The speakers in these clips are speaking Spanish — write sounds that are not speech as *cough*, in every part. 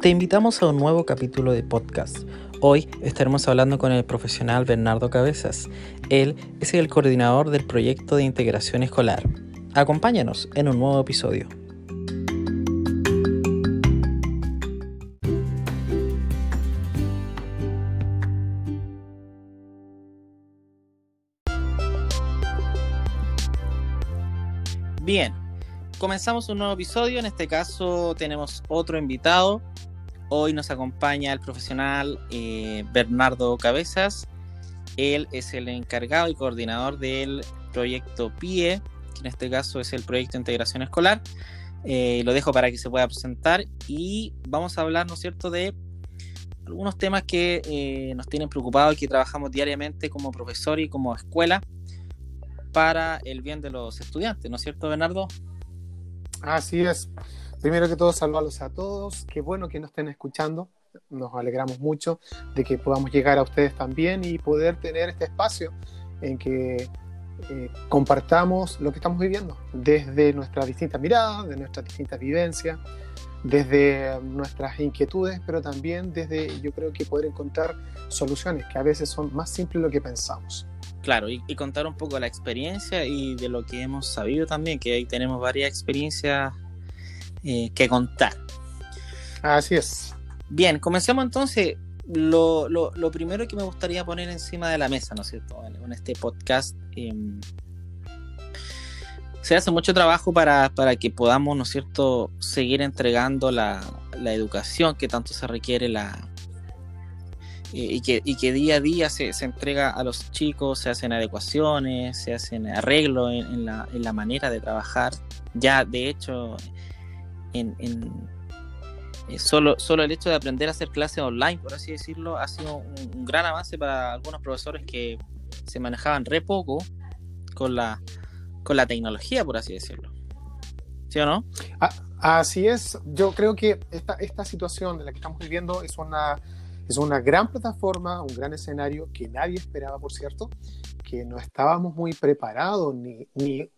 Te invitamos a un nuevo capítulo de podcast. Hoy estaremos hablando con el profesional Bernardo Cabezas. Él es el coordinador del proyecto de integración escolar. Acompáñanos en un nuevo episodio. Bien, comenzamos un nuevo episodio. En este caso tenemos otro invitado. Hoy nos acompaña el profesional eh, Bernardo Cabezas. Él es el encargado y coordinador del proyecto PIE, que en este caso es el proyecto de integración escolar. Eh, lo dejo para que se pueda presentar y vamos a hablar, ¿no es cierto?, de algunos temas que eh, nos tienen preocupados y que trabajamos diariamente como profesor y como escuela para el bien de los estudiantes, ¿no es cierto, Bernardo? Así es. Primero que todo, saludarlos a todos. Qué bueno que nos estén escuchando. Nos alegramos mucho de que podamos llegar a ustedes también y poder tener este espacio en que eh, compartamos lo que estamos viviendo desde nuestras distintas miradas, de nuestras distintas vivencias, desde nuestras inquietudes, pero también desde yo creo que poder encontrar soluciones que a veces son más simples de lo que pensamos. Claro, y, contar un poco la experiencia y de lo que hemos sabido también, que ahí tenemos varias experiencias eh, que contar. Así es. Bien, comencemos entonces. Lo, lo, lo, primero que me gustaría poner encima de la mesa, ¿no es cierto? En, este podcast. Em, se hace mucho trabajo para, para, que podamos, ¿no es cierto?, seguir entregando la, la educación que tanto se requiere, la, y, que, y que día a día se, se, entrega a los chicos, se hacen adecuaciones, se hacen arreglos en, la, en, la, manera de trabajar. Ya, de hecho, en, en eh, solo, solo el hecho de aprender a hacer clases online, por así decirlo, ha sido un, gran avance para algunos profesores que se manejaban re poco con la, con la tecnología, por así decirlo. ¿Sí o no? así es. Yo creo que esta, esta situación de la que estamos viviendo es una es una gran plataforma, un gran escenario que nadie esperaba, por cierto, que no estábamos muy preparados, ni, ni,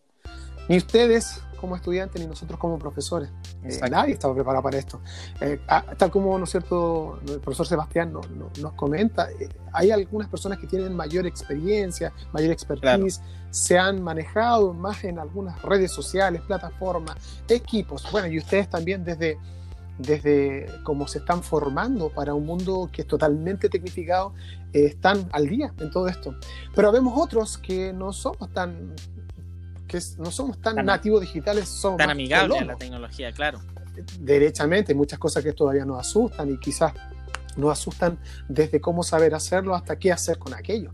ni ustedes como estudiantes, ni nosotros como profesores. Eh, nadie estaba preparado para esto. Eh, tal como, ¿no es cierto?, el profesor Sebastián nos comenta, eh, hay algunas personas que tienen mayor experiencia, mayor expertise, se han manejado más en algunas redes sociales, plataformas, equipos. Bueno, y ustedes también desde desde cómo se están formando para un mundo que es totalmente tecnificado, eh, están al día en todo esto. Pero vemos otros que no somos tan que no somos tan, nativos digitales, somos tan amigables a la tecnología, claro. Derechamente, muchas cosas que todavía nos asustan y quizás nos asustan desde cómo saber hacerlo hasta qué hacer con aquello.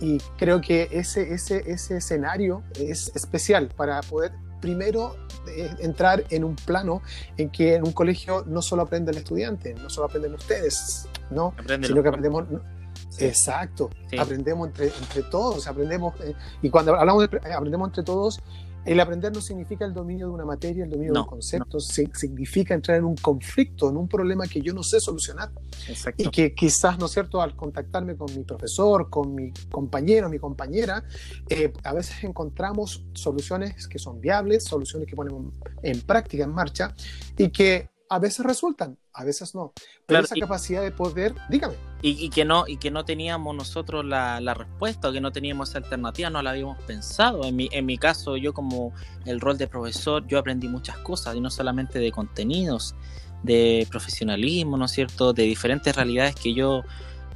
Y creo que ese, ese, ese escenario es especial para poder primero eh, entrar en un plano en que en un colegio no solo aprende el estudiante, no solo aprenden ustedes, ¿no? sino que aprendemos... Exacto, aprendemos entre, entre todos, aprendemos, eh, y cuando hablamos de aprendemos entre todos, el aprender no significa el dominio de una materia, el dominio de un concepto, significa entrar en un conflicto, en un problema que yo no sé solucionar. Y que quizás, ¿no es cierto?, al contactarme con mi profesor, con mi compañero, mi compañera, eh, a veces encontramos soluciones que son viables, soluciones que ponemos en práctica, en marcha, y que a veces resultan, a veces no. Pero esa capacidad de poder, dígame. Y, que no, y que no teníamos nosotros la, la, respuesta, o que no teníamos esa alternativa, no la habíamos pensado. En mi, en mi caso, yo como el rol de profesor, yo aprendí muchas cosas, y no solamente de contenidos, de profesionalismo, ¿no es cierto? De diferentes realidades que yo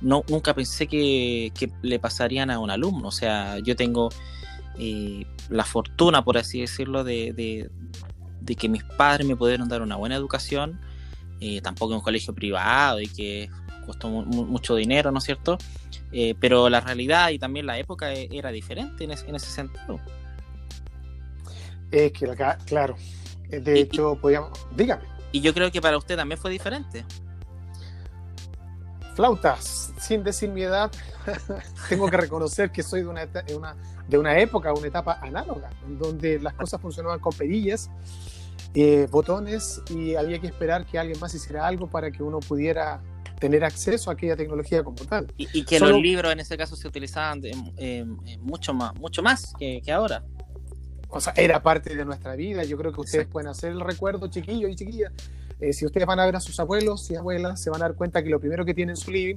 no, nunca pensé que, que le pasarían a un alumno. O sea, yo tengo eh, la fortuna, por así decirlo, de, de de que mis padres me pudieron dar una buena educación, eh, tampoco en un colegio privado y que costó mucho dinero, ¿no es cierto? Eh, pero la realidad y también la época e, era diferente en, ese sentido. Es que acá, claro, de hecho, podíamos, dígame. Y yo creo que para usted también fue diferente. Flautas, sin decir mi edad, *laughs* tengo que reconocer que soy de una, una, de una época, una etapa análoga, en donde las cosas funcionaban con perillas eh, botones y había que esperar que alguien más hiciera algo para que uno pudiera tener acceso a aquella tecnología como tal. Y, que los libros en ese caso se utilizaban mucho más, mucho más que, ahora. o sea, era parte de nuestra vida. Yo creo que ustedes pueden hacer el recuerdo, chiquillos y chiquillas. Eh, si ustedes van a ver a sus abuelos y abuelas, se van a dar cuenta que lo primero que tienen en su living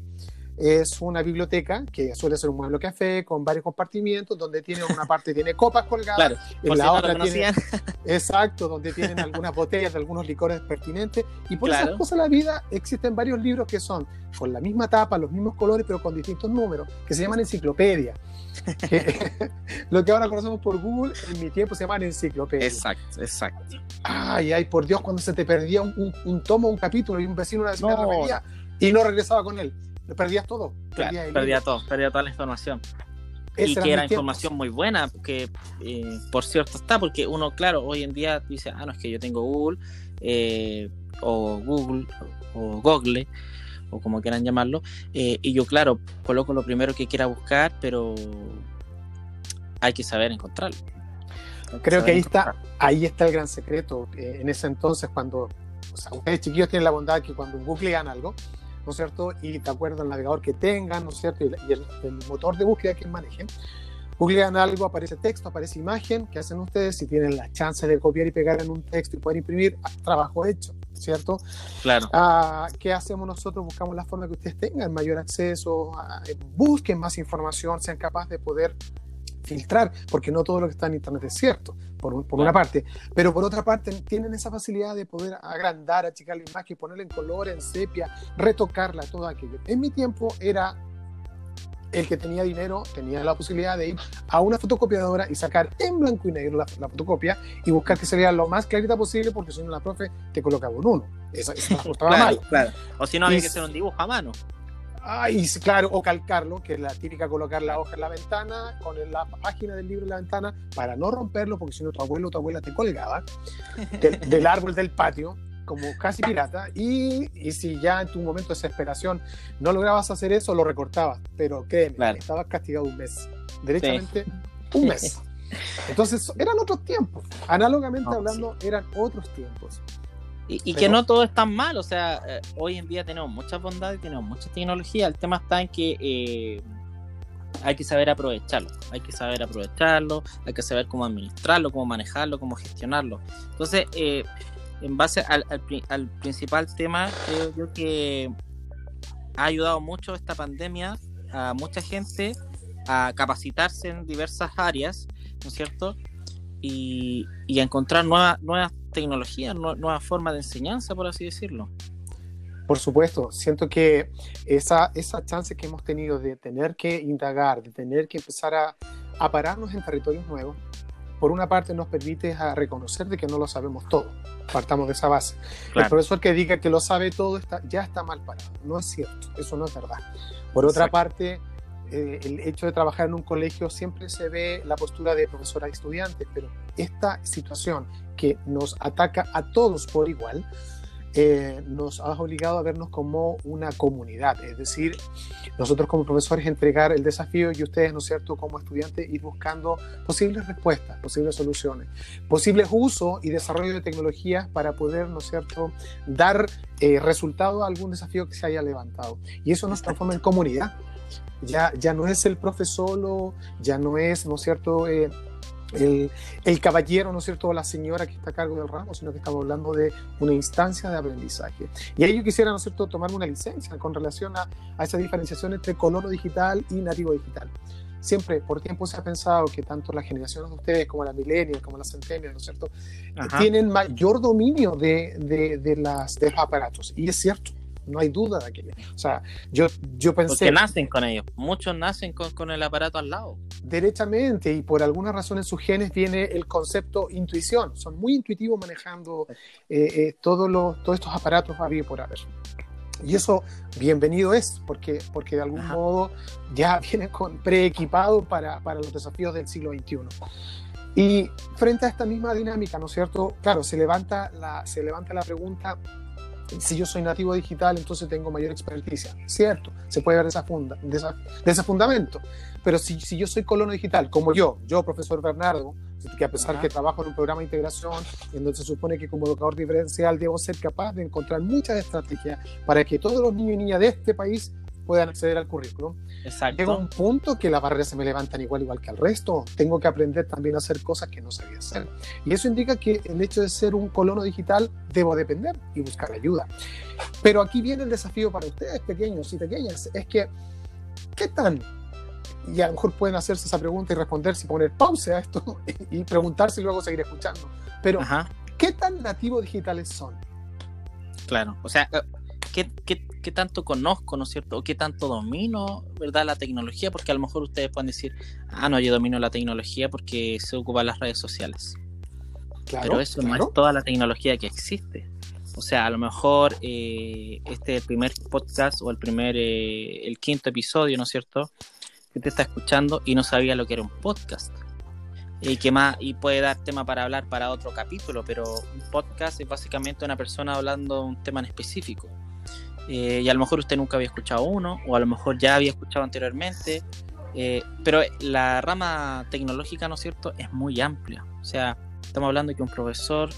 es una biblioteca que suele ser un mueble café con varios compartimientos donde tiene una parte tiene *laughs* copas colgadas en la otra tiene *laughs* exacto donde tienen algunas botellas de algunos licores pertinentes. Y por esas cosas la vida existen varios libros que son con la misma tapa los mismos colores pero con distintos números que se llaman enciclopedia. *laughs* Lo que ahora conocemos por Google en mi tiempo se llaman enciclopedia exacto exacto. Ay ay por Dios cuando se te perdía un, un, tomo un capítulo y un vecino una vecina no. y no regresaba con él perdías todo. perdía todo, perdía toda la información. y que era información muy buena, que eh, por cierto está, porque uno, claro, hoy en día dice, ah, no, es que yo tengo Google, eh, o Google, o Google, o como quieran llamarlo, eh, y yo, claro, coloco lo primero que quiera buscar, pero hay que saber encontrarlo. Creo que ahí está, ahí está el gran secreto. en ese entonces, cuando o sea, ustedes chiquillos tienen la bondad que cuando googlean algo, ¿no es cierto? Y de acuerdo al navegador que tengan, ¿no es cierto? Y, el, motor de búsqueda que manejen. Googlean algo, aparece texto, aparece imagen, ¿qué hacen ustedes? Si tienen la chance de copiar y pegar en un texto y poder imprimir, ah, trabajo hecho, ¿cierto? Claro. Ah, ¿Qué hacemos nosotros? Buscamos la forma que ustedes tengan mayor acceso, a, eh, busquen más información, sean capaces de poder filtrar, porque no todo lo que está en Internet es cierto, por, por una parte, pero por otra parte tienen esa facilidad de poder agrandar, achicar la imagen, ponerla en color, en sepia, retocarla, todo aquello. En mi tiempo era el que tenía dinero tenía la posibilidad de ir a una fotocopiadora y sacar en blanco y negro la, fotocopia y buscar que sería lo más clarita posible porque si no la profe te colocaba un uno. Eso, *laughs* estaba mal. Claro. O si no había que hacer un dibujo a mano. Ay, claro, o calcarlo, que es la típica colocar la hoja en la ventana, con la página del libro en la ventana, para no romperlo, porque si no tu abuelo o tu abuela te colgaba *laughs* del, árbol del patio, como casi pirata, y, y, si ya en tu momento de desesperación no lograbas hacer eso, lo recortabas, pero créeme, estabas castigado un mes, derechamente un mes. Entonces, eran otros tiempos, análogamente hablando, eran otros tiempos. Y, que no todo es tan mal, o sea, eh, hoy en día tenemos muchas bondades, tenemos mucha tecnología, el tema está en que eh, hay que saber aprovecharlo, hay que saber aprovecharlo, hay que saber cómo administrarlo, cómo manejarlo, cómo gestionarlo. Entonces, eh, en base al, al, principal tema, creo yo que ha ayudado mucho esta pandemia a mucha gente a capacitarse en diversas áreas, ¿no es cierto? Y, y a encontrar nuevas, nuevas tecnología, nueva forma de enseñanza, por así decirlo. Por supuesto, siento que esa, esa chance que hemos tenido de tener que indagar, de tener que empezar a, a pararnos en territorios nuevos, por una parte nos permite a reconocer de que no lo sabemos todo. Partamos de esa base. El profesor que diga que lo sabe todo está, ya está mal parado. No es cierto, eso no es verdad. Por otra parte, eh, el hecho de trabajar en un colegio siempre se ve la postura de profesora y estudiante, pero esta situación que nos ataca a todos por igual, eh, nos ha obligado a vernos como una comunidad, es decir, nosotros como profesores entregar el desafío y ustedes, ¿no es cierto?, como estudiantes ir buscando posibles respuestas, posibles soluciones, posibles uso y desarrollo de tecnologías para poder, ¿no es cierto?, dar eh, resultado a algún desafío que se haya levantado. Y eso nos transforma en comunidad. Ya, ya no es el profe solo, ya no es, ¿no es cierto?, eh, el, el, caballero, ¿no es cierto?, o la señora que está a cargo del ramo, sino que estamos hablando de una instancia de aprendizaje. Y ahí yo quisiera, ¿no es cierto?, tomarme una licencia con relación a, a esa diferenciación entre colono digital y nativo digital. Siempre, por tiempo se ha pensado que tanto las generaciones de ustedes como la millennials, como las centennials, ¿no es cierto?, tienen mayor dominio de, de, de, las, de los aparatos. Y es cierto no hay duda de aquello. O sea, yo, yo pensé... Porque nacen con ellos, muchos nacen con, con, el aparato al lado. Derechamente, y por alguna razón en sus genes viene el concepto intuición. Son muy intuitivos manejando eh, eh, todos, los, todos estos aparatos habido por haber. Y eso bienvenido es, porque, porque de algún modo ya *laughs* viene con preequipado para, para los desafíos del siglo XXI. Y frente a esta misma dinámica, ¿no es cierto? Claro, se levanta la, se levanta la pregunta si yo soy nativo digital, entonces tengo mayor experticia. Cierto, se puede ver de, esa funda, de, ese fundamento. Pero si, si, yo soy colono digital, como yo, yo, profesor Bernardo, que a pesar que trabajo en un programa de integración, en donde se supone que como educador diferencial debo ser capaz de encontrar muchas estrategias para que todos los niños y niñas de este país puedan acceder al currículum. Exacto. Llega un punto que las barreras se me levantan igual, igual que al resto. Tengo que aprender también a hacer cosas que no sabía hacer. Y eso indica que el hecho de ser un colono digital debo depender y buscar ayuda. Pero aquí viene el desafío para ustedes, pequeños y pequeñas, es que, ¿qué tan? Y a lo mejor pueden hacerse esa pregunta y responder si poner pausa a esto *laughs* y preguntarse y luego seguir escuchando. Pero, ¿qué tan nativos digitales son? Claro, o sea, ¿qué, qué, tanto conozco, ¿no es cierto? O qué tanto domino, ¿verdad? La tecnología, porque a lo mejor ustedes pueden decir, ah, no, yo domino la tecnología porque se ocupan las redes sociales. Claro, Pero eso no es toda la tecnología que existe. O sea, a lo mejor eh, este es el primer podcast o el primer, eh, el quinto episodio, ¿no es cierto? Que te está escuchando y no sabía lo que era un podcast y que más y puede dar tema para hablar para otro capítulo, pero un podcast es básicamente una persona hablando de un tema en específico. Eh, y a lo mejor usted nunca había escuchado uno, o a lo mejor ya había escuchado anteriormente, eh, pero la rama tecnológica, ¿no es cierto?, es muy amplia. O sea, estamos hablando de que un profesor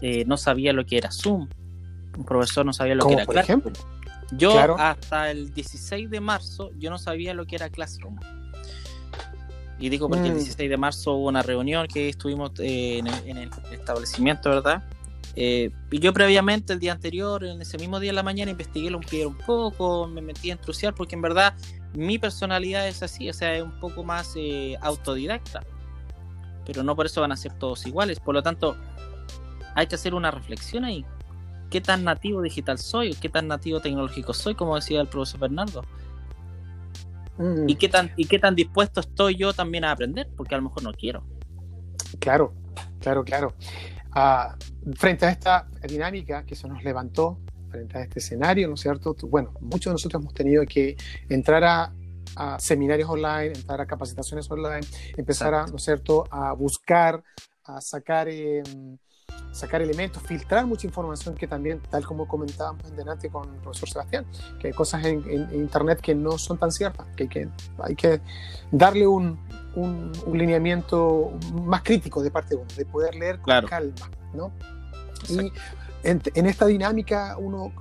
eh, no sabía lo que era Zoom, un profesor no sabía lo que era por ejemplo? Yo hasta el 16 de marzo yo no sabía lo que era Classroom. Y digo porque el 16 mm. de marzo hubo una reunión que estuvimos eh, en, el, establecimiento, ¿verdad? Eh, y yo previamente, el día anterior, en ese mismo día en la mañana, investigué lo un poco, me metí a intrusiar, porque en verdad mi personalidad es así, o sea, es un poco más eh, autodidacta. Pero no por eso van a ser todos iguales. Por lo tanto, hay que hacer una reflexión ahí. ¿Qué tan nativo digital soy? ¿Qué tan nativo tecnológico soy? Como decía el profesor Bernardo. ¿Y, qué tan, ¿Y qué tan dispuesto estoy yo también a aprender? Porque a lo mejor no quiero. Claro, claro, claro. Ah, frente a esta dinámica que se nos levantó, frente a este escenario, ¿no es cierto? Bueno, muchos de nosotros hemos tenido que entrar a, seminarios online, entrar a capacitaciones online, empezar a, ¿no es cierto?, a buscar, a sacar... Em, sacar elementos, filtrar mucha información que también, tal como comentábamos en delante con el profesor Sebastián, que hay cosas en, Internet que no son tan ciertas, que hay que, hay que darle un, un, lineamiento más crítico de parte de uno, de poder leer con calma, ¿no? Y en, en, esta dinámica uno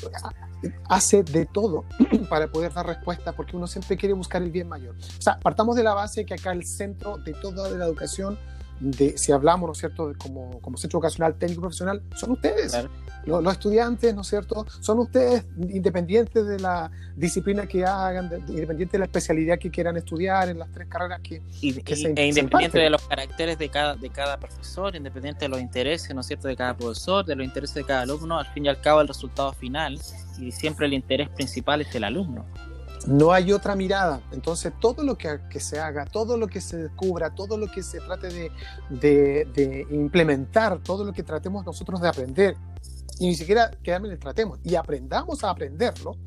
hace de todo *clears throat* para poder dar respuesta porque uno siempre quiere buscar el bien mayor. O sea, partamos de la base que acá el centro de toda la educación de, si hablamos, ¿no es cierto?, como, como centro vocacional técnico profesional, son ustedes. Los, estudiantes, ¿no es cierto?, son ustedes, independientes de la disciplina que hagan, independientes de la especialidad que quieran estudiar en las tres carreras que, se, e independiente de los caracteres de cada, de cada profesor, independiente de los intereses, ¿no es cierto?, de cada profesor, de los intereses de cada alumno, al fin y al cabo el resultado final y siempre el interés principal es el alumno no hay otra mirada. Entonces, todo lo que, se haga, todo lo que se descubra, todo lo que se trate de, implementar, todo lo que tratemos nosotros de aprender, y ni siquiera quedarme en el tratemos, y aprendamos a aprenderlo,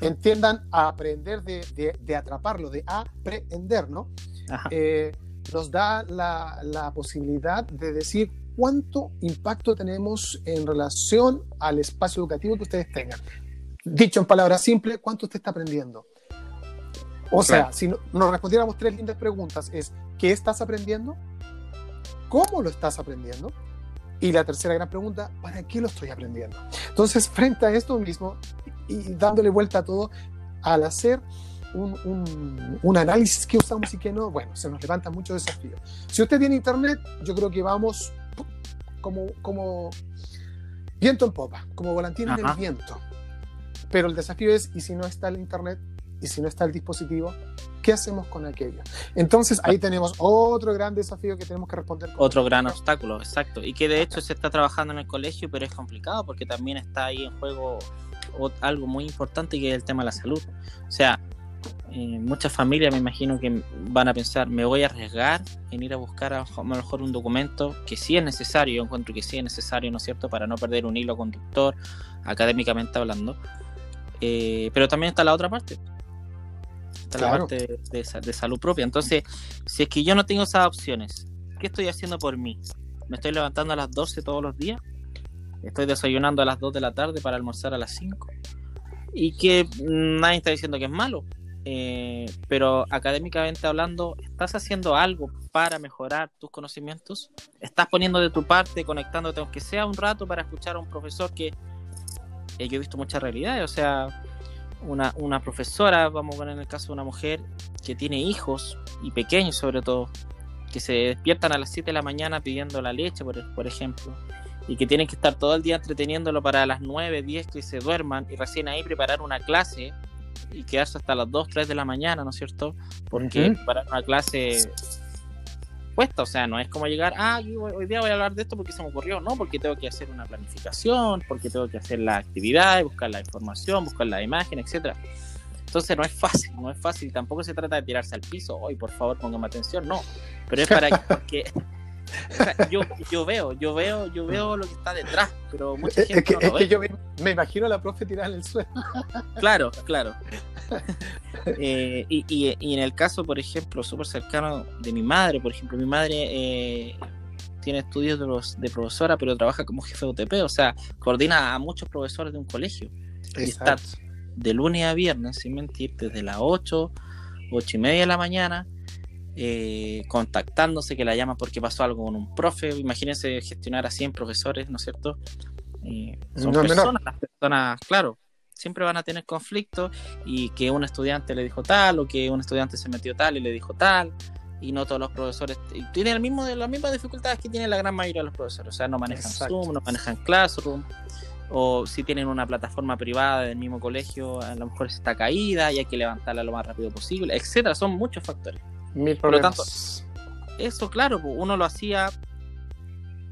entiendan a aprender de, atraparlo, de aprender, ¿no? Eh, nos da la, la posibilidad de decir cuánto impacto tenemos en relación al espacio educativo que ustedes tengan. Dicho en palabras simples, ¿cuánto usted está aprendiendo? O sea, si nos respondiéramos tres lindas preguntas, es ¿qué estás aprendiendo? ¿Cómo lo estás aprendiendo? Y la tercera gran pregunta, ¿para qué lo estoy aprendiendo? Entonces, frente a esto mismo y dándole vuelta a todo, al hacer un, un, análisis que usamos y que no, bueno, se nos levanta muchos desafíos. Si usted tiene internet, yo creo que vamos como, como viento en popa, como volantín en el viento. Pero el desafío es, ¿y si no está el Internet? ¿Y si no está el dispositivo? ¿Qué hacemos con aquello? Entonces ahí tenemos otro gran desafío que tenemos que responder. Otro gran obstáculo, exacto. Y que de hecho se está trabajando en el colegio, pero es complicado porque también está ahí en juego algo muy importante que es el tema de la salud. O sea, eh, muchas familias me imagino que van a pensar, me voy a arriesgar en ir a buscar a lo mejor un documento que sí es necesario, yo encuentro que sí es necesario, ¿no es cierto?, para no perder un hilo conductor, académicamente hablando, eh, pero también está la otra parte. Está la parte de, salud propia. Entonces, si es que yo no tengo esas opciones, ¿qué estoy haciendo por mí? ¿Me estoy levantando a las 12 todos los días? ¿Estoy desayunando a las 2 de la tarde para almorzar a las 5? Y que nadie está diciendo que es malo. Eh, pero académicamente hablando, ¿estás haciendo algo para mejorar tus conocimientos? ¿Estás poniendo de tu parte, conectándote, aunque sea un rato, para escuchar a un profesor que yo he visto muchas realidades, o sea, una, una profesora, vamos a poner en el caso de una mujer que tiene hijos y pequeños sobre todo, que se despiertan a las 7 de la mañana pidiendo la leche, por, por ejemplo, y que tienen que estar todo el día entreteniéndolo para las 9, 10 que se duerman y recién ahí preparar una clase y quedarse hasta las 2, 3 de la mañana, ¿no es cierto? Porque preparar una clase o sea, no es como llegar, ah, hoy día voy a hablar de esto porque se me ocurrió, no, porque tengo que hacer una planificación, porque tengo que hacer la actividad, buscar la información, buscar la imagen, etcétera. Entonces no es fácil, no es fácil, tampoco se trata de tirarse al piso, hoy por favor póngame atención, no, pero es para que, yo, yo veo, yo veo, yo veo lo que está detrás, pero mucha gente es que, es que yo me, imagino a la profe tirada en el suelo. *laughs* Claro, claro. Eh, y, y, y, en el caso, por ejemplo, súper cercano de mi madre, por ejemplo, mi madre eh, tiene estudios de, los, de profesora, pero trabaja como jefe de UTP, o sea, coordina a muchos profesores de un colegio. Y está de lunes a viernes, sin mentir, desde las 8, 8 y media de la mañana eh, contactándose, que la llama porque pasó algo con un profe. Imagínense gestionar a 100 profesores, ¿no es cierto? Eh, son personas, las personas, claro, siempre van a tener conflictos y que un estudiante le dijo tal o que un estudiante se metió tal y le dijo tal y no todos los profesores tienen el mismo, las mismas dificultades que tiene la gran mayoría de los profesores, o sea, no manejan Zoom, no manejan Classroom o si tienen una plataforma privada del mismo colegio, a lo mejor está caída y hay que levantarla lo más rápido posible, etcétera, son muchos factores. Mil Por lo tanto, eso, claro, uno lo hacía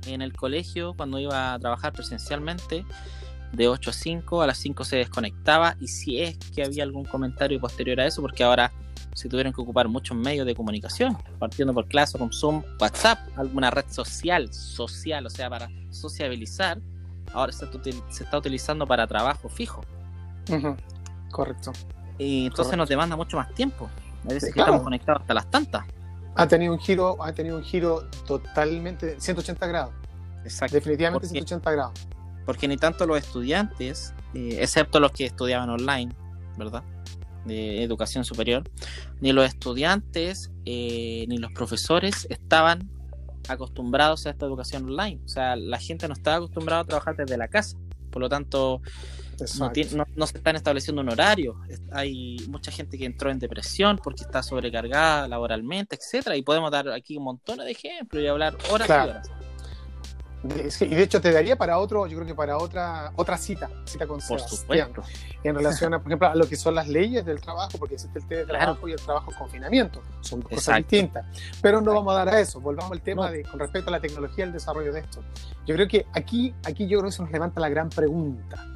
en el colegio cuando iba a trabajar presencialmente, de 8 a 5, a las 5 se desconectaba y si es que había algún comentario posterior a eso, porque ahora se tuvieron que ocupar muchos medios de comunicación, partiendo por Classroom, Zoom, WhatsApp, alguna red social, social, o sea, para sociabilizar, ahora se, está utilizando para trabajo fijo. Correcto. Y entonces nos demanda mucho más tiempo. Veces que estamos conectados hasta las tantas. Ha tenido un giro, ha tenido un giro totalmente 180 grados. Exacto. Definitivamente 180 grados. Porque ni tanto los estudiantes, eh, excepto los que estudiaban online, ¿verdad? De educación superior, ni los estudiantes eh, ni los profesores estaban acostumbrados a esta educación online. O sea, la gente no estaba acostumbrada a trabajar desde la casa. Por lo tanto, no, se están estableciendo un horario. Hay mucha gente que entró en depresión porque está sobrecargada laboralmente, etcétera. Y podemos dar aquí un montón de ejemplos y hablar horas y horas. y de hecho te daría para otro, yo creo que para otra otra cita, cita con Por supuesto. En relación a, por ejemplo, a lo que son las leyes del trabajo, porque existe el teletrabajo y el trabajo confinamiento, son cosas distintas. Pero no vamos a dar a eso, volvamos al tema de con respecto a la tecnología y el desarrollo de esto. Yo creo que aquí, aquí yo creo que se nos levanta la gran pregunta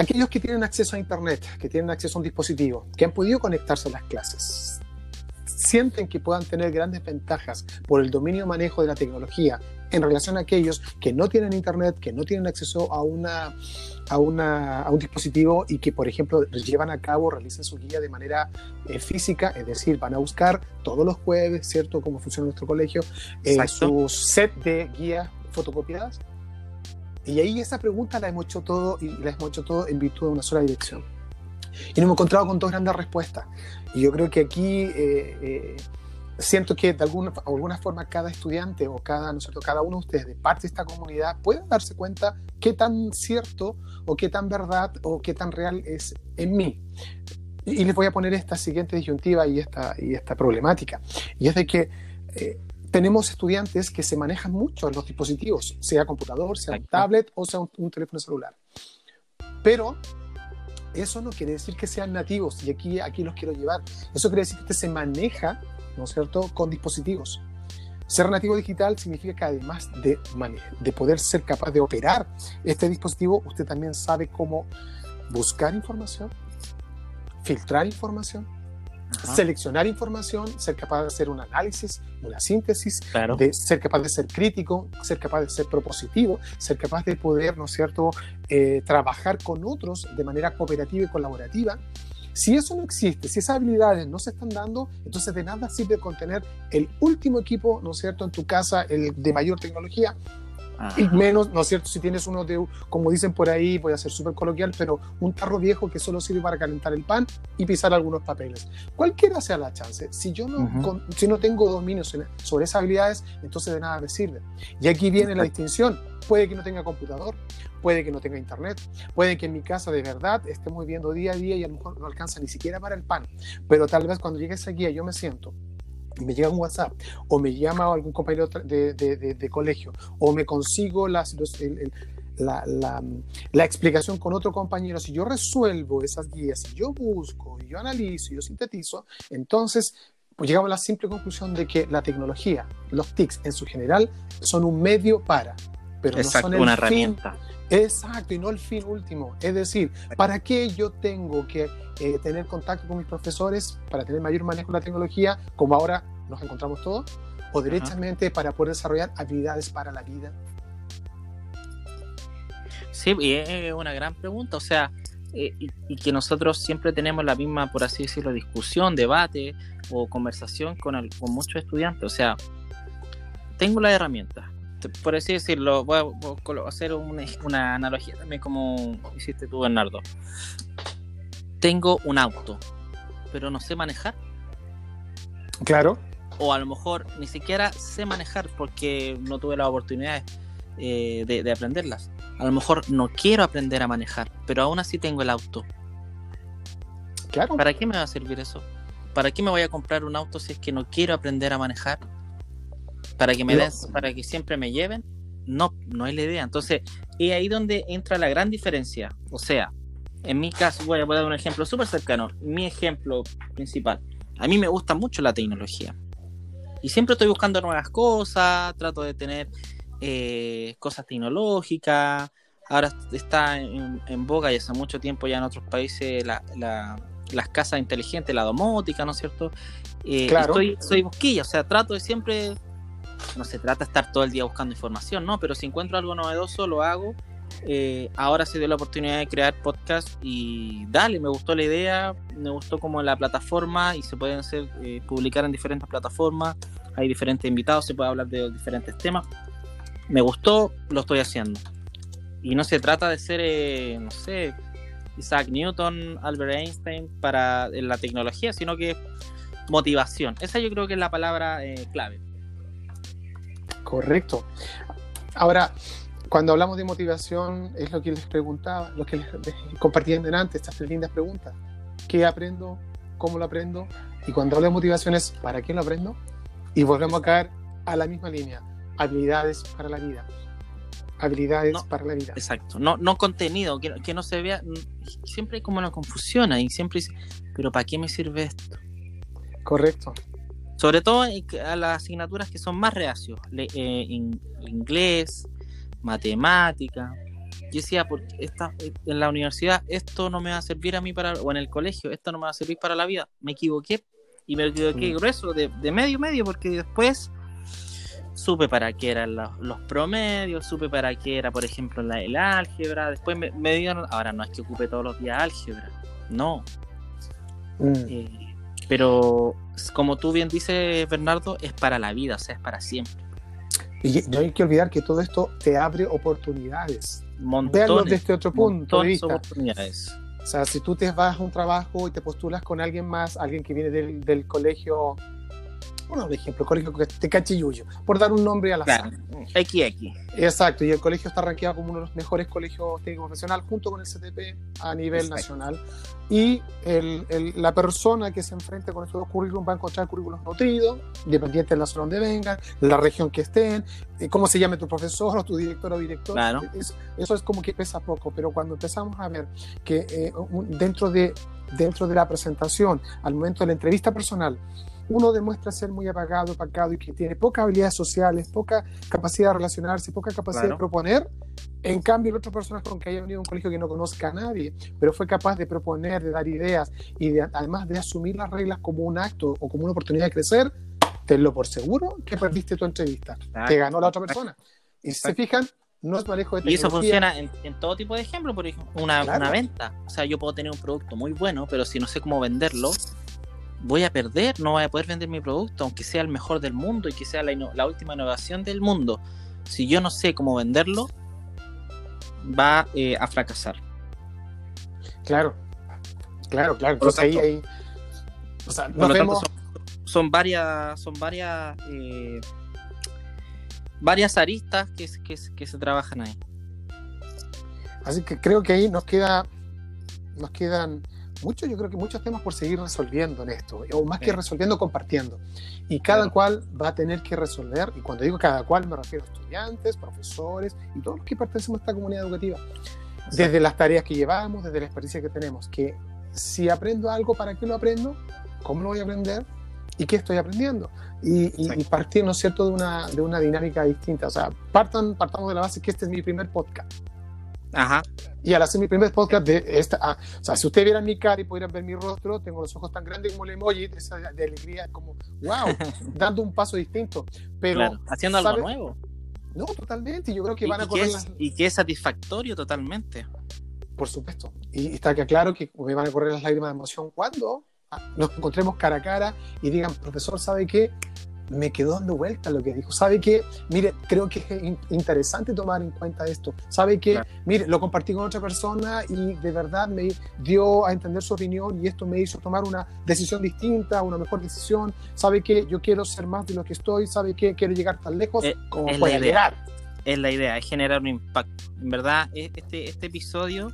aquellos que tienen acceso a Internet, que tienen acceso a un dispositivo, que han podido conectarse a las clases, sienten que puedan tener grandes ventajas por el dominio y manejo de la tecnología en relación a aquellos que no tienen Internet, que no tienen acceso a, una, a, una, a un dispositivo y que, por ejemplo, llevan a cabo, realizan su guía de manera eh, física, es decir, van a buscar todos los jueves, ¿cierto?, cómo funciona nuestro colegio, eh, su set de guías fotocopiadas y ahí esa pregunta la hemos hecho todo y la hemos hecho todo en virtud de una sola dirección. Y nos hemos encontrado con dos grandes respuestas. Y yo creo que aquí eh, eh, siento que de alguna, alguna forma cada estudiante o cada, nosotros, cada uno de ustedes de parte de esta comunidad puede darse cuenta qué tan cierto o qué tan verdad o qué tan real es en mí. Y, les voy a poner esta siguiente disyuntiva y esta, y esta problemática. Y es de que eh, tenemos estudiantes que se manejan mucho en los dispositivos, sea computador, sea un tablet o sea un, teléfono celular. Pero eso no quiere decir que sean nativos, y aquí, aquí los quiero llevar. Eso quiere decir que usted se maneja, ¿no es cierto?, con dispositivos. Ser nativo digital significa que además de, de poder ser capaz de operar este dispositivo, usted también sabe cómo buscar información, filtrar información, seleccionar información, ser capaz de hacer un análisis, una síntesis, de ser capaz de ser crítico, ser capaz de ser propositivo, ser capaz de poder, ¿no es cierto?, eh, trabajar con otros de manera cooperativa y colaborativa. Si eso no existe, si esas habilidades no se están dando, entonces de nada sirve con tener el último equipo, ¿no es cierto?, en tu casa, el de mayor tecnología, Y menos, ¿no es cierto? Si tienes uno de, como dicen por ahí, voy a ser súper coloquial, pero un tarro viejo que solo sirve para calentar el pan y pisar algunos papeles. Cualquiera sea la chance. Si yo no, si no tengo dominio sobre esas habilidades, entonces de nada me sirve. Y aquí viene la distinción. Puede que no tenga computador, puede que no tenga internet, puede que en mi casa de verdad estemos viviendo día a día y a lo mejor no alcanza ni siquiera para el pan. Pero tal vez cuando llegue esa guía yo me siento y me llega un WhatsApp, o me llama algún compañero de, de, de, colegio, o me consigo las, la, la, la, explicación con otro compañero, si yo resuelvo esas guías, si yo busco, yo analizo, yo sintetizo, entonces pues llegamos a la simple conclusión de que la tecnología, los TICs en su general, son un medio para, pero no son el una herramienta. Exacto, y no el fin último. Es decir, ¿para qué yo tengo que eh, tener contacto con mis profesores para tener mayor manejo de la tecnología, como ahora nos encontramos todos? ¿O directamente para poder desarrollar habilidades para la vida? Sí, y es una gran pregunta. O sea, eh, y, que nosotros siempre tenemos la misma, por así decirlo, discusión, debate o conversación con, con muchos estudiantes. O sea, tengo la herramienta, por así decirlo, voy a, hacer una, analogía también como hiciste tú, Bernardo. Tengo un auto, pero no sé manejar. Claro. O a lo mejor ni siquiera sé manejar porque no tuve la oportunidad eh, de, de aprenderlas. A lo mejor no quiero aprender a manejar, pero aún así tengo el auto. Claro. ¿Para qué me va a servir eso? ¿Para qué me voy a comprar un auto si es que no quiero aprender a manejar? Para que me den, para que siempre me lleven, no, no es la idea. Entonces, es ahí donde entra la gran diferencia. O sea, en mi caso, voy a dar un ejemplo súper cercano. Mi ejemplo principal. A mí me gusta mucho la tecnología. Y siempre estoy buscando nuevas cosas, trato de tener eh, cosas tecnológicas. Ahora está en, boga y hace mucho tiempo ya en otros países las casas inteligentes, la domótica, ¿no es cierto? Eh, claro. Estoy, soy busquilla, o sea, trato de siempre no se trata de estar todo el día buscando información, ¿no? Pero si encuentro algo novedoso, lo hago. Eh, ahora se dio la oportunidad de crear podcast y dale, me gustó la idea, me gustó como la plataforma y se pueden hacer, eh, publicar en diferentes plataformas, hay diferentes invitados, se puede hablar de diferentes temas. Me gustó, lo estoy haciendo. Y no se trata de ser, eh, no sé, Isaac Newton, Albert Einstein para la tecnología, sino que motivación. Esa yo creo que es la palabra clave. Correcto. Ahora, cuando hablamos de motivación, es lo que les preguntaba, lo que les, compartían antes, estas tres lindas preguntas. ¿Qué aprendo? ¿Cómo lo aprendo? Y cuando hablo de motivación es ¿para qué lo aprendo? Y volvemos a caer a la misma línea. Habilidades para la vida. Habilidades para la vida. Exacto. No, no contenido, que, que no se vea. Siempre hay como una confusión ahí. Siempre dice, ¿pero para qué me sirve esto? Correcto. Sobre todo a las asignaturas que son más reacios, eh, inglés, matemática. Yo decía, porque esta, en la universidad esto no me va a servir a mí para, o en el colegio, esto no me va a servir para la vida. Me equivoqué y me equivoqué mm. grueso, de, medio medio, porque después supe para qué eran los, promedios, supe para qué era, por ejemplo, la, el álgebra. Después me, me, dieron, ahora no es que ocupe todos los días álgebra, no. Mm. Eh, pero como tú bien dices, Bernardo, es para la vida, o sea, es para siempre. Y no hay que olvidar que todo esto te abre oportunidades. Montones, desde este otro punto de vista. Oportunidades. O sea, si tú te vas a un trabajo y te postulas con alguien más, alguien que viene del, del colegio bueno, por ejemplo, el colegio de Cachiyuyo, por dar un nombre a la claro. XX. Exacto, y el colegio está rankeado como uno de los mejores colegios técnicos profesionales junto con el CTP a nivel nacional. Y el, la persona que se enfrente con estos dos currículums va a encontrar currículos nutridos, dependiente de la zona donde vengan, la región que estén, eh, cómo se llame tu profesor o tu director o director. Claro. eso es como que pesa poco, pero cuando empezamos a ver que eh, dentro, de, dentro de la presentación, al momento de la entrevista personal, uno demuestra ser muy apagado, apagado y que tiene pocas habilidades sociales, poca capacidad de relacionarse, poca capacidad de proponer. En cambio, otras personas con que haya venido a un colegio que no conozca a nadie, pero fue capaz de proponer, de dar ideas y de, además de asumir las reglas como un acto o como una oportunidad de crecer, tenlo por seguro que perdiste tu entrevista. Te ganó la otra persona. Y si se fijan, no es manejo de tecnología. Y eso funciona en, todo tipo de ejemplos, por ejemplo, una, una, venta. O sea, yo puedo tener un producto muy bueno, pero si no sé cómo venderlo, voy a perder, no voy a poder vender mi producto, aunque sea el mejor del mundo y que sea la, última innovación del mundo. si yo no sé cómo venderlo, va eh, a fracasar. Claro, claro, claro. Entonces ahí, ahí o sea, son, varias, son varias, eh, varias aristas que, que, que se trabajan ahí. Así que creo que ahí nos queda, nos quedan muchos, yo creo que muchos temas por seguir resolviendo en esto, o más que resolviendo, compartiendo. Y cada cual va a tener que resolver, y cuando digo cada cual me refiero a estudiantes, profesores y todos los que pertenecemos a esta comunidad educativa. Desde las tareas que llevamos, desde la experiencia que tenemos, que si aprendo algo, ¿para qué lo aprendo? ¿Cómo lo voy a aprender? ¿Y qué estoy aprendiendo? Y, y, partir, ¿no es cierto?, de una, de una dinámica distinta. O sea, partan, partamos de la base que este es mi primer podcast. Ajá. Y al hacer mi primer podcast de esta, ah, o sea, si ustedes vieran mi cara y pudieran ver mi rostro, tengo los ojos tan grandes como el emoji, de, esa, de alegría, como, wow, *laughs* dando un paso distinto. Pero, haciendo algo nuevo. No, totalmente. Yo creo que van a correr. Es, Y que es satisfactorio totalmente. Por supuesto. Y está que claro que me van a correr las lágrimas de emoción cuando ah, nos encontremos cara a cara y digan, profesor, ¿sabe qué? Me quedó dando vuelta lo que dijo. ¿Sabe que Mire, creo que es interesante tomar en cuenta esto. ¿Sabe que Mire, lo compartí con otra persona y de verdad me dio a entender su opinión y esto me hizo tomar una decisión distinta, una mejor decisión. ¿Sabe que Yo quiero ser más de lo que estoy. ¿Sabe que Quiero llegar tan lejos eh, como pueda llegar. Es la idea, es generar un impacto. En verdad, e, este, este episodio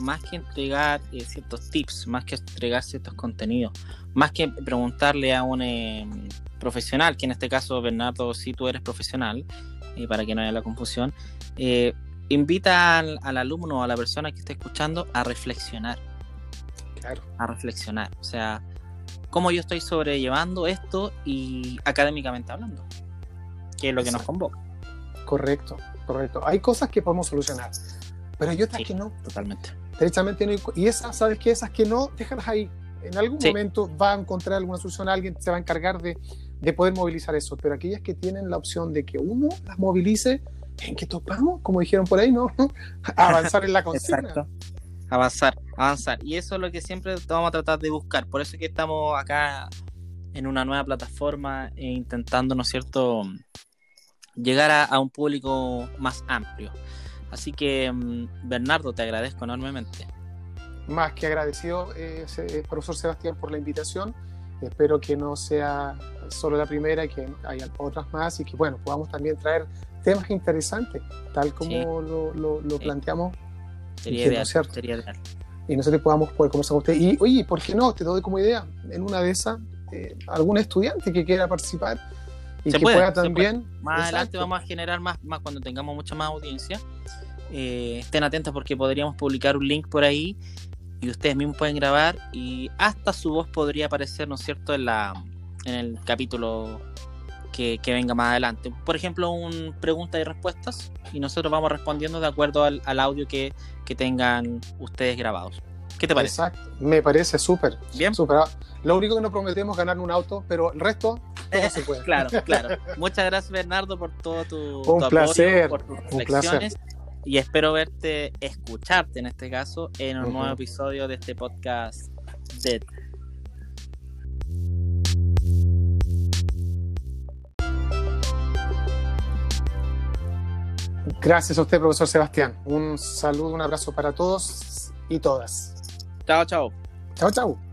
más que entregar eh, ciertos tips, más que entregar ciertos contenidos, más que preguntarle a un eh, profesional, que en este caso, Bernardo, si tú eres profesional, eh, para que no haya la confusión, invita al, alumno o a la persona que esté escuchando a reflexionar. Claro. A reflexionar. O sea, cómo yo estoy sobrellevando esto y académicamente hablando, que es lo que nos convoca. Correcto, correcto. Hay cosas que podemos solucionar, pero hay otras que no. Totalmente derechamente no y esas, ¿sabes qué? Esas que no, déjalas ahí. En algún momento va a encontrar alguna solución, alguien se va a encargar de, de, poder movilizar eso, pero aquellas que tienen la opción de que uno las movilice, ¿en qué topamos? Como dijeron por ahí, ¿no? *laughs* avanzar en la consigna. Exacto. Avanzar, avanzar. Y eso es lo que siempre vamos a tratar de buscar. Por eso es que estamos acá en una nueva plataforma e intentando, ¿no es cierto?, llegar a, a un público más amplio. Así que, mm, Bernardo, te agradezco enormemente. Más que agradecido, eh, profesor Sebastián, por la invitación. Espero que no sea solo la primera y que haya otras más y que, bueno, podamos también traer temas interesantes, tal como lo, planteamos. Sería ideal, sería ideal. Y nosotros podamos poder conversar con usted. Y, oye, ¿por qué no? Te doy como idea, en una de esas, eh, algún estudiante que quiera participar y que pueda también. Más adelante vamos a generar más, más cuando tengamos mucha más audiencia. Eh, estén atentos porque podríamos publicar un link por ahí y ustedes mismos pueden grabar y hasta su voz podría aparecer, ¿no es cierto?, en, la, en el capítulo que, venga más adelante. Por ejemplo, un preguntas y respuestas y nosotros vamos respondiendo de acuerdo al, audio que, que tengan ustedes grabados. ¿Qué te parece? Exacto, me parece súper. Bien. Super. Lo único que nos prometemos es ganar un auto, pero el resto todo se puede. *laughs* claro, claro. Muchas gracias, Bernardo, por todo tu, un placer, por tus reflexiones. Y espero verte, escucharte en este caso, en un nuevo episodio de este podcast Dead. Gracias a usted, profesor Sebastián. Un saludo, un abrazo para todos y todas. Chao, chao. Chao, chao.